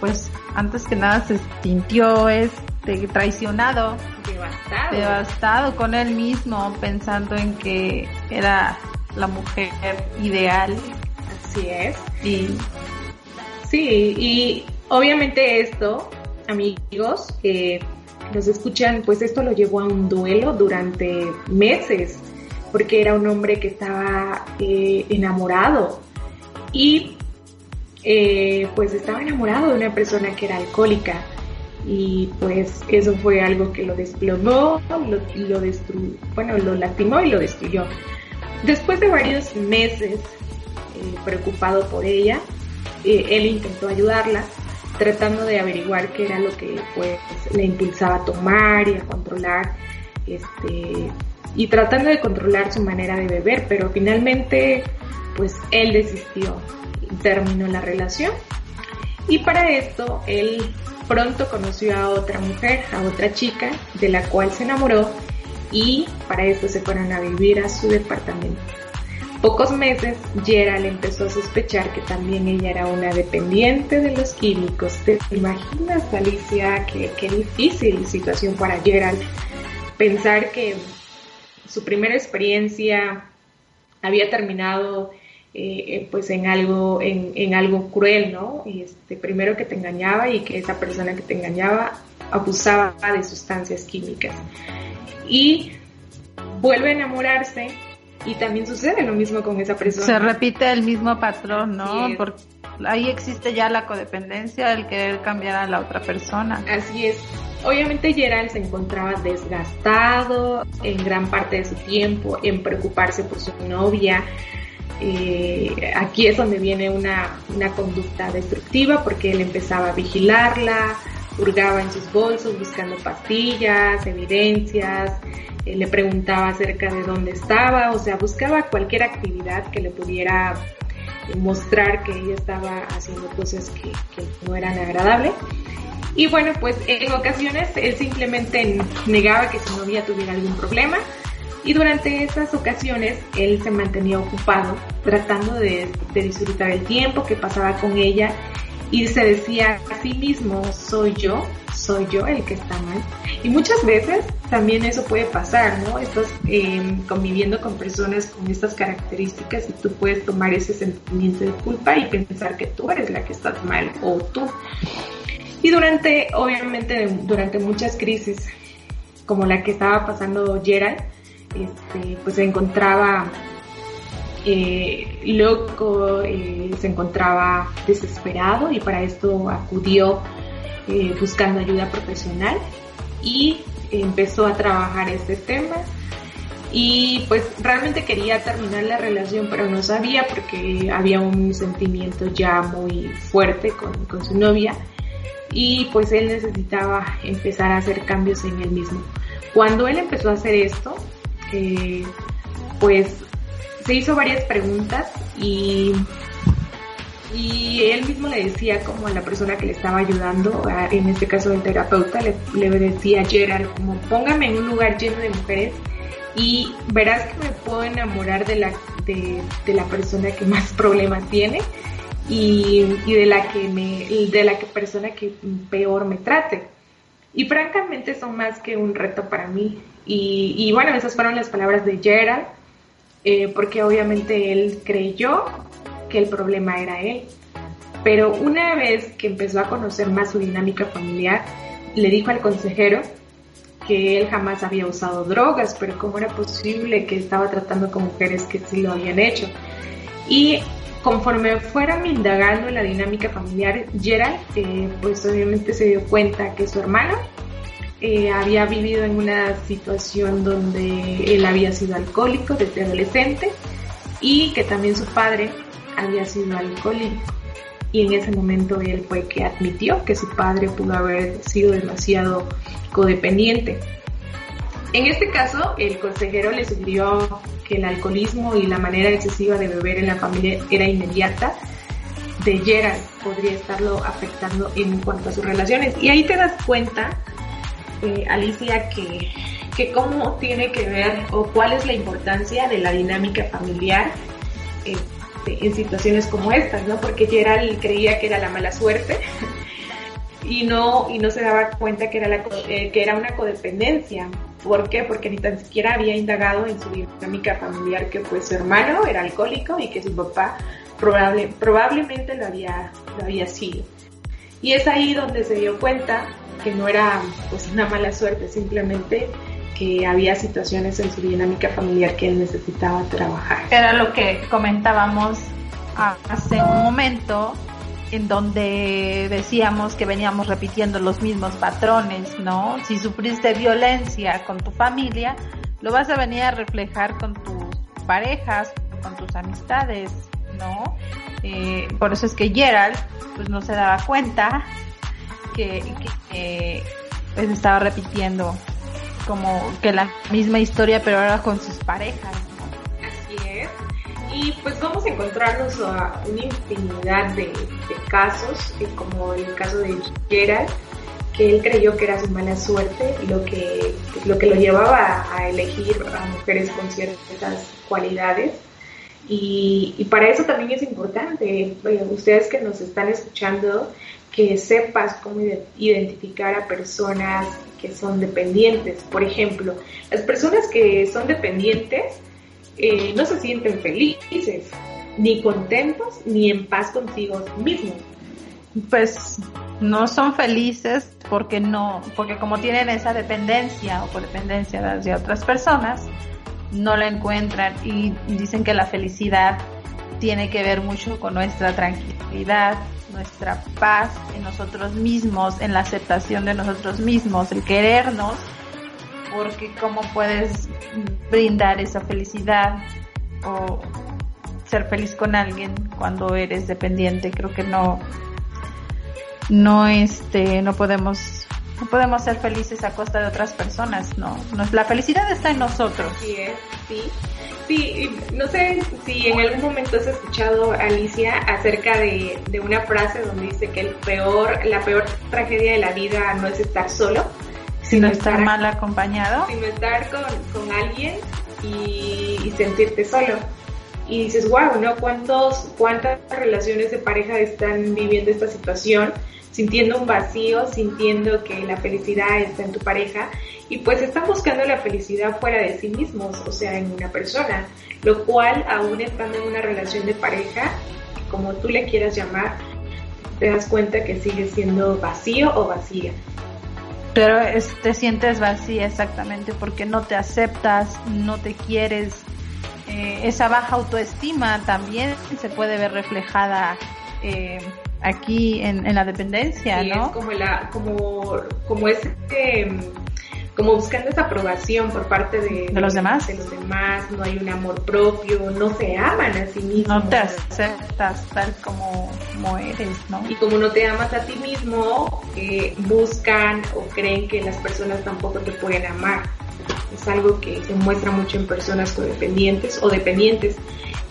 pues antes que nada se sintió este traicionado, devastado, devastado con él mismo, pensando en que era la mujer ideal. Así es. Y sí, y obviamente esto, amigos, que nos escuchan, pues esto lo llevó a un duelo durante meses, porque era un hombre que estaba eh, enamorado y eh, pues estaba enamorado de una persona que era alcohólica y pues eso fue algo que lo desplomó, lo, lo destruyó, bueno, lo lastimó y lo destruyó. Después de varios meses eh, preocupado por ella, eh, él intentó ayudarla, tratando de averiguar qué era lo que pues le impulsaba a tomar y a controlar, este, y tratando de controlar su manera de beber, pero finalmente pues él desistió y terminó la relación. Y para esto él pronto conoció a otra mujer, a otra chica, de la cual se enamoró y para esto se fueron a vivir a su departamento. Pocos meses, Gerald empezó a sospechar que también ella era una dependiente de los químicos. ¿Te imaginas, Alicia, qué, qué difícil situación para Gerald pensar que su primera experiencia había terminado eh, eh, pues en algo, en, en, algo cruel, ¿no? Este, primero que te engañaba y que esa persona que te engañaba abusaba de sustancias químicas y vuelve a enamorarse y también sucede lo mismo con esa persona. Se repite el mismo patrón, ¿no? Porque ahí existe ya la codependencia, el querer cambiar a la otra persona. Así es. Obviamente Gerald se encontraba desgastado en gran parte de su tiempo en preocuparse por su novia. Eh, aquí es donde viene una, una conducta destructiva porque él empezaba a vigilarla, hurgaba en sus bolsos buscando pastillas, evidencias, eh, le preguntaba acerca de dónde estaba, o sea, buscaba cualquier actividad que le pudiera mostrar que ella estaba haciendo cosas que, no eran agradables. Y bueno, pues en ocasiones él simplemente negaba que su novia tuviera algún problema y durante esas ocasiones él se mantenía ocupado tratando de, de disfrutar el tiempo que pasaba con ella y se decía a sí mismo, soy yo, soy yo el que está mal. Y muchas veces también eso puede pasar, ¿no? Estás em, conviviendo con personas con estas características y tú puedes tomar ese sentimiento de culpa y pensar que tú eres la que estás mal o tú. Y durante, obviamente, durante muchas crisis, como la que estaba pasando Gerald, este, pues se encontraba eh, loco, eh, se encontraba desesperado y para esto acudió eh, buscando ayuda profesional y empezó a trabajar este tema y pues realmente quería terminar la relación pero no sabía porque había un sentimiento ya muy fuerte con, con su novia y pues él necesitaba empezar a hacer cambios en él mismo. Cuando él empezó a hacer esto, pues se hizo varias preguntas y y él mismo le decía como a la persona que le estaba ayudando, en este caso el terapeuta, le, decía a Gerald como póngame en un lugar lleno de mujeres y verás que me puedo enamorar de la, de, la persona que más <laughs> problemas tiene y, de la que me, de la que persona que peor me trate. Y francamente son más que un reto para mí. Y, y bueno, esas fueron las palabras de Gerald, eh, porque obviamente él creyó que el problema era él. Pero una vez que empezó a conocer más su dinámica familiar, le dijo al consejero que él jamás había usado drogas, pero cómo era posible que estaba tratando con mujeres que sí lo habían hecho. Y conforme fueron indagando en la dinámica familiar, Gerald, eh, pues obviamente se dio cuenta que su hermano eh, había vivido en una situación donde él había sido alcohólico desde adolescente y que también su padre había sido alcohólico. Y en ese momento él fue que admitió que su padre pudo haber sido demasiado codependiente. En este caso, el consejero le sugirió que el alcoholismo y la manera excesiva de beber en la familia era inmediata de Gerald podría estarlo afectando en cuanto a sus relaciones. Y ahí te das cuenta, eh, Alicia, que, que cómo tiene que ver o cuál es la importancia de la dinámica familiar este, en situaciones como estas, ¿no? Porque Gerald creía que era la mala suerte <laughs> y no, y no se daba cuenta que era, la, eh, que era una codependencia. ¿Por qué? Porque ni tan siquiera había indagado en su dinámica familiar que pues su hermano era alcohólico y que su papá probable, probablemente lo había, lo había sido. Y es ahí donde se dio cuenta que no era pues una mala suerte, simplemente que había situaciones en su dinámica familiar que él necesitaba trabajar. Era lo que comentábamos hace un momento, en donde decíamos que veníamos repitiendo los mismos patrones, ¿no? Si sufriste violencia con tu familia, lo vas a venir a reflejar con tus parejas, con tus amistades, ¿no? Eh, por eso es que Gerald, pues no se daba cuenta que, pues, estaba repitiendo como que la misma historia, pero ahora con sus parejas. Y pues vamos a encontrarnos a una infinidad de, casos, eh, como el caso de Gerald, que él creyó que era su mala suerte lo que, lo, que lo llevaba a elegir a mujeres con ciertas cualidades. Y, y para eso también es importante, ustedes que nos están escuchando, que sepas cómo identificar a personas que son dependientes. Por ejemplo, las personas que son dependientes eh, no se sienten felices, ni contentos, ni en paz consigo mismos. Pues no son felices porque no, porque como tienen esa dependencia o por dependencia de otras personas, no la encuentran y dicen que la felicidad tiene que ver mucho con nuestra tranquilidad, nuestra paz en nosotros mismos, en la aceptación de nosotros mismos, el querernos, porque cómo puedes brindar esa felicidad o ser feliz con alguien cuando eres dependiente, creo que no no este no podemos no podemos ser felices a costa de otras personas, no, la felicidad está en nosotros. Sí, sí. Sí, no sé si en algún momento has escuchado, Alicia, acerca de, una frase donde dice que el peor, la peor tragedia de la vida no es estar solo, sino, estar, mal acompañado. Sino estar con, alguien y, sentirte solo. Y dices, wow, ¿no? ¿Cuántos, ¿Cuántas relaciones de pareja están viviendo esta situación? sintiendo un vacío, sintiendo que la felicidad está en tu pareja y pues están buscando la felicidad fuera de sí mismos, o sea, en una persona, lo cual aún estando en una relación de pareja, como tú le quieras llamar, te das cuenta que sigue siendo vacío o vacía. Pero te sientes vacía exactamente porque no te aceptas, no te quieres. Eh, esa baja autoestima también se puede ver reflejada eh, aquí en, en la dependencia, sí, ¿no? Es como la, como, como este, como buscando esa aprobación por parte de, de, los demás. De los demás, no hay un amor propio, no se aman a sí mismos. No te aceptas tal como, como eres, ¿no? Y como no te amas a ti mismo, eh, buscan o creen que las personas tampoco te pueden amar. es algo que se muestra mucho en personas codependientes o dependientes.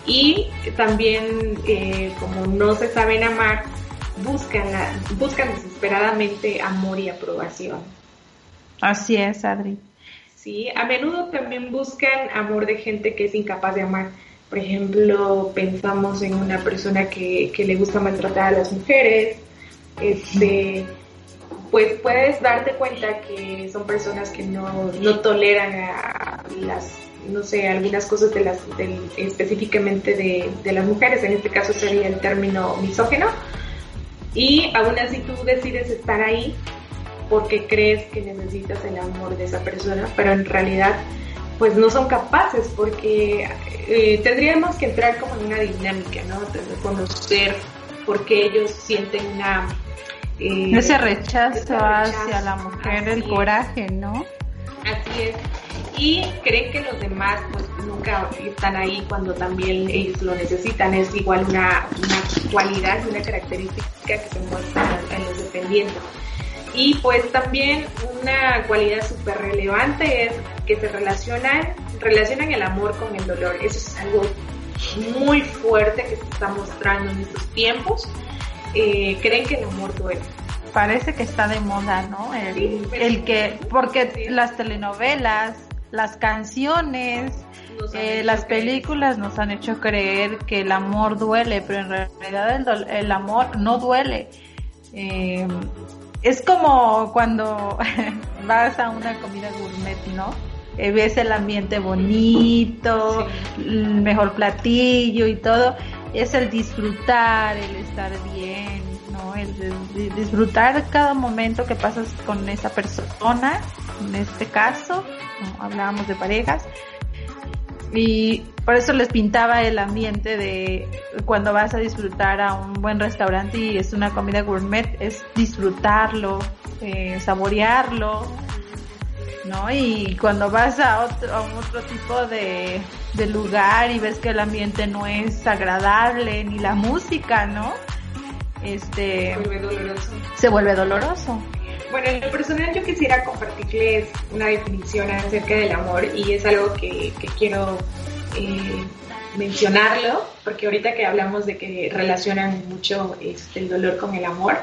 Y también, eh, como no se saben amar, buscan, buscan desesperadamente amor y aprobación. Así es, Adri. Sí, a menudo también buscan amor de gente que es incapaz de amar. Por ejemplo, pensamos en una persona que, que le gusta maltratar a las mujeres, este, pues puedes darte cuenta que son personas que no, no toleran a las, no sé, algunas cosas de las, específicamente de, de las mujeres, en este caso sería el término misógeno, y aún así tú decides estar ahí porque crees que necesitas el amor de esa persona, pero en realidad pues no son capaces porque eh, tendríamos que entrar como en una dinámica, ¿no? De conocer por qué ellos sienten una... Eh, ese, rechazo hacia la mujer, el coraje, ¿no? Así es. Y creen que los demás pues nunca están ahí cuando también ellos lo necesitan. Es igual una, una cualidad, una característica que se muestra en los dependientes. Y pues también una cualidad súper relevante es que se relacionan, relacionan el amor con el dolor. Eso es algo muy fuerte que se está mostrando en estos tiempos. Eh, creen que el amor duele. Parece que está de moda, ¿no? El, el que, porque las telenovelas, las canciones, eh, las películas nos han hecho creer que el amor duele, pero en realidad el, el amor no duele. Eh, es como cuando <laughs> vas a una comida gourmet, ¿no? Ves el ambiente bonito, el mejor platillo y todo. Es el disfrutar, el estar bien, ¿no? El, disfrutar cada momento que pasas con esa persona, en este caso, hablábamos de parejas, y por eso les pintaba el ambiente de cuando vas a disfrutar a un buen restaurante y es una comida gourmet, es disfrutarlo, eh, saborearlo, ¿no? Y cuando vas a otro, a otro tipo de, de lugar y ves que el ambiente no es agradable, ni la música, ¿no? Este, se vuelve doloroso. Se vuelve doloroso. Bueno, en lo personal yo quisiera compartirles una definición acerca del amor y es algo que, quiero eh, mencionarlo, porque ahorita que hablamos de que relacionan mucho este, el dolor con el amor,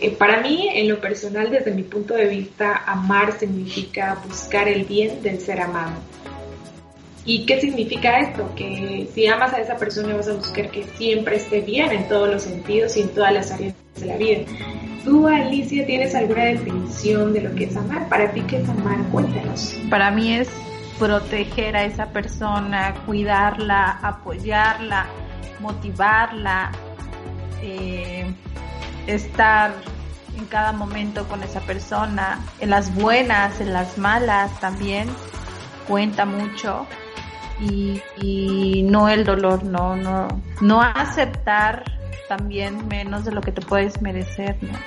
eh, para mí, en lo personal, desde mi punto de vista, amar significa buscar el bien del ser amado. ¿Y qué significa esto? Que si amas a esa persona vas a buscar que siempre esté bien en todos los sentidos y en todas las áreas de la vida. ¿Tú, Alicia, tienes alguna definición de lo que es amar? Para ti, ¿qué es amar? Cuéntanos. Para mí es proteger a esa persona, cuidarla, apoyarla, motivarla, eh, estar en cada momento con esa persona, en las buenas, en las malas también, cuenta mucho. Y, y no el dolor, no, no, no aceptar también menos de lo que te puedes merecer, ¿no?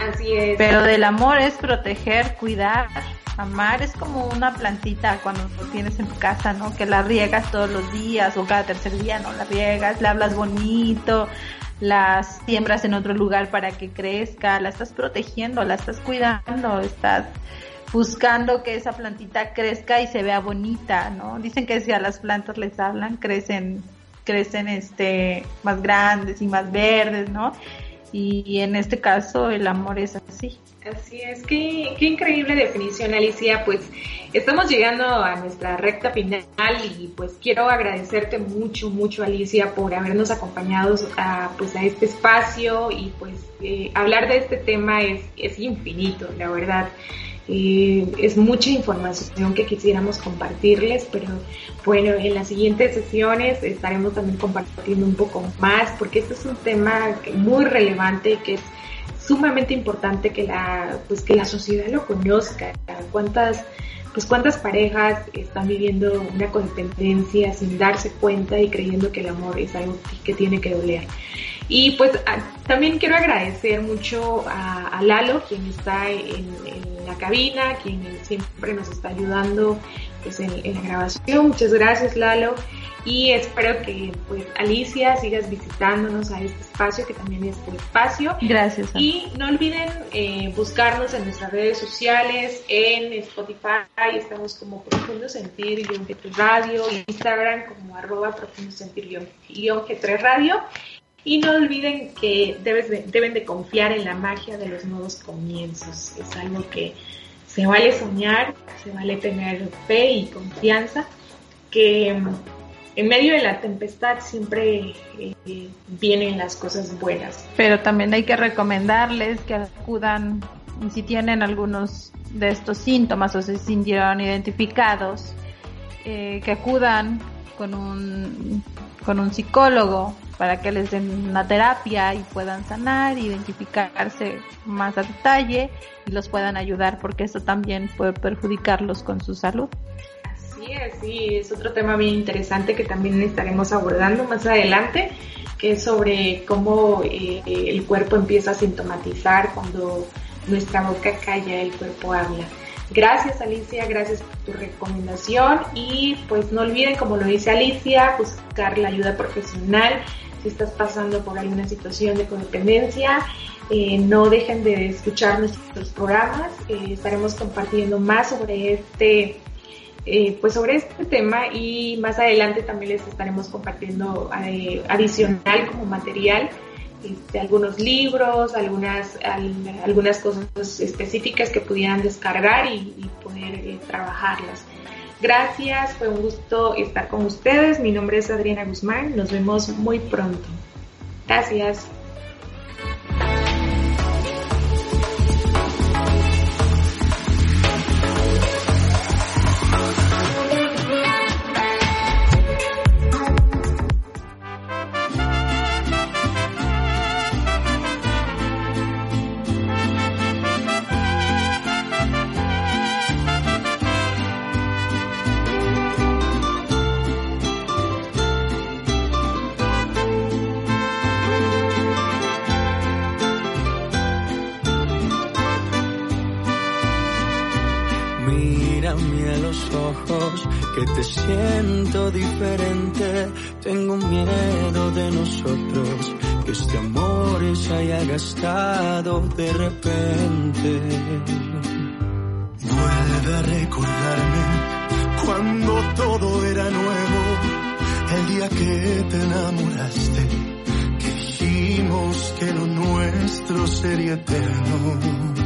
Así es. Pero del amor es proteger, cuidar, amar es como una plantita cuando lo tienes en tu casa, ¿no? Que la riegas todos los días o cada tercer día, ¿no? La riegas, le hablas bonito, las siembras en otro lugar para que crezca, la estás protegiendo, la estás cuidando, estás buscando que esa plantita crezca y se vea bonita, ¿no? Dicen que si a las plantas les hablan, crecen crecen este más grandes y más verdes, ¿no? Y, en este caso el amor es así. Así es, qué, qué increíble definición Alicia, pues estamos llegando a nuestra recta final y pues quiero agradecerte mucho, mucho Alicia por habernos acompañado a, pues, a este espacio y pues eh, hablar de este tema es, es infinito, la verdad. Eh, es mucha información que quisiéramos compartirles, pero bueno, en las siguientes sesiones estaremos también compartiendo un poco más, porque este es un tema muy relevante que es sumamente importante que la, pues que la sociedad lo conozca. Cuántas, pues cuántas parejas están viviendo una codependencia sin darse cuenta y creyendo que el amor es algo que tiene que doler. Y pues también quiero agradecer mucho a, a Lalo, quien está en, la cabina, quien siempre nos está ayudando pues en, en la grabación. Muchas gracias Lalo y espero que pues Alicia sigas visitándonos a este espacio que también es tu espacio. Gracias. Y no olviden eh, buscarnos en nuestras redes sociales, en Spotify, estamos como Profundo Sentir G3 Radio, Instagram como arroba Profundo Sentir G3 Radio. Y no olviden que debes deben de confiar en la magia de los nuevos comienzos. Es algo que se vale soñar, se vale tener fe y confianza, que en medio de la tempestad siempre eh, vienen las cosas buenas. Pero también hay que recomendarles que acudan, si tienen algunos de estos síntomas o se sintieron identificados, eh, que acudan con un, con un psicólogo para que les den una terapia y puedan sanar, identificarse más a detalle y los puedan ayudar porque eso también puede perjudicarlos con su salud. Sí, sí, es otro tema bien interesante que también estaremos abordando más adelante, que es sobre cómo eh, el cuerpo empieza a sintomatizar cuando nuestra boca calla, el cuerpo habla. Gracias Alicia, gracias por tu recomendación y pues no olviden, como lo dice Alicia, buscar la ayuda profesional si estás pasando por alguna situación de codependencia. Eh, no dejen de escuchar nuestros programas, eh, estaremos compartiendo más sobre este eh, pues sobre este tema y más adelante también les estaremos compartiendo adicional como material este, algunos libros, algunas, algunas cosas específicas que pudieran descargar y, poder trabajarlas. Gracias, fue un gusto estar con ustedes. Mi nombre es Adriana Guzmán, nos vemos muy pronto. Gracias. De repente. Vuelve a recordarme cuando todo era nuevo, el día que te enamoraste, que dijimos que lo nuestro sería eterno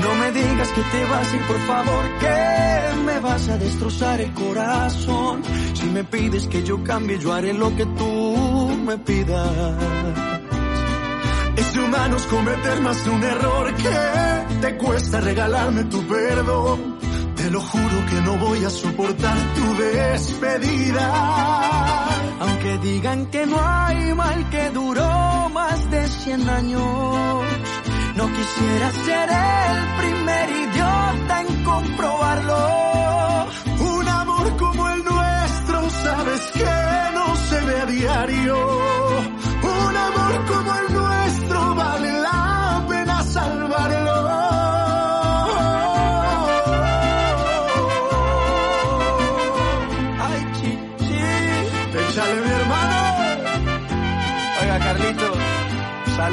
no me digas que te vas y por favor que me vas a destrozar el corazón. Si me pides que yo cambie, yo haré lo que tú me pidas. Es de humanos cometer más de un error que te cuesta regalarme tu perdón. Te lo juro que no voy a soportar tu despedida. Aunque digan que no hay mal que duró más de 100 años no quisiera ser el primer idiota en comprobarlo. Un amor como el nuestro, sabes que no se ve a diario. Un amor como el nuestro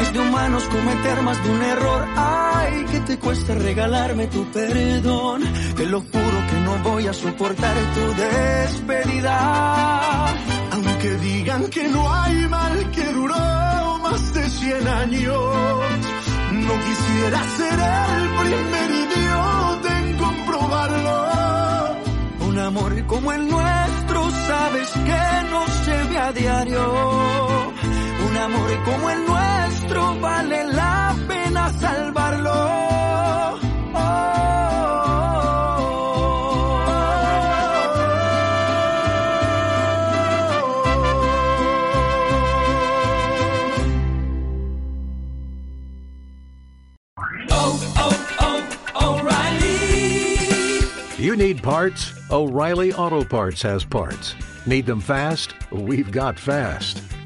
Es de humanos cometer más de un error. Ay, que te cuesta regalarme tu perdón. Te lo juro que no voy a soportar tu despedida. Aunque digan que no hay mal que duró más de 100 años. No quisiera ser el primer idiota en comprobarlo. Un amor como el nuestro, sabes que no se ve a diario amor como el nuestro vale la pena salvarlo. Oh, oh, oh, O'Reilly. You need parts? O'Reilly Auto Parts has parts. Need them fast? We've got fast.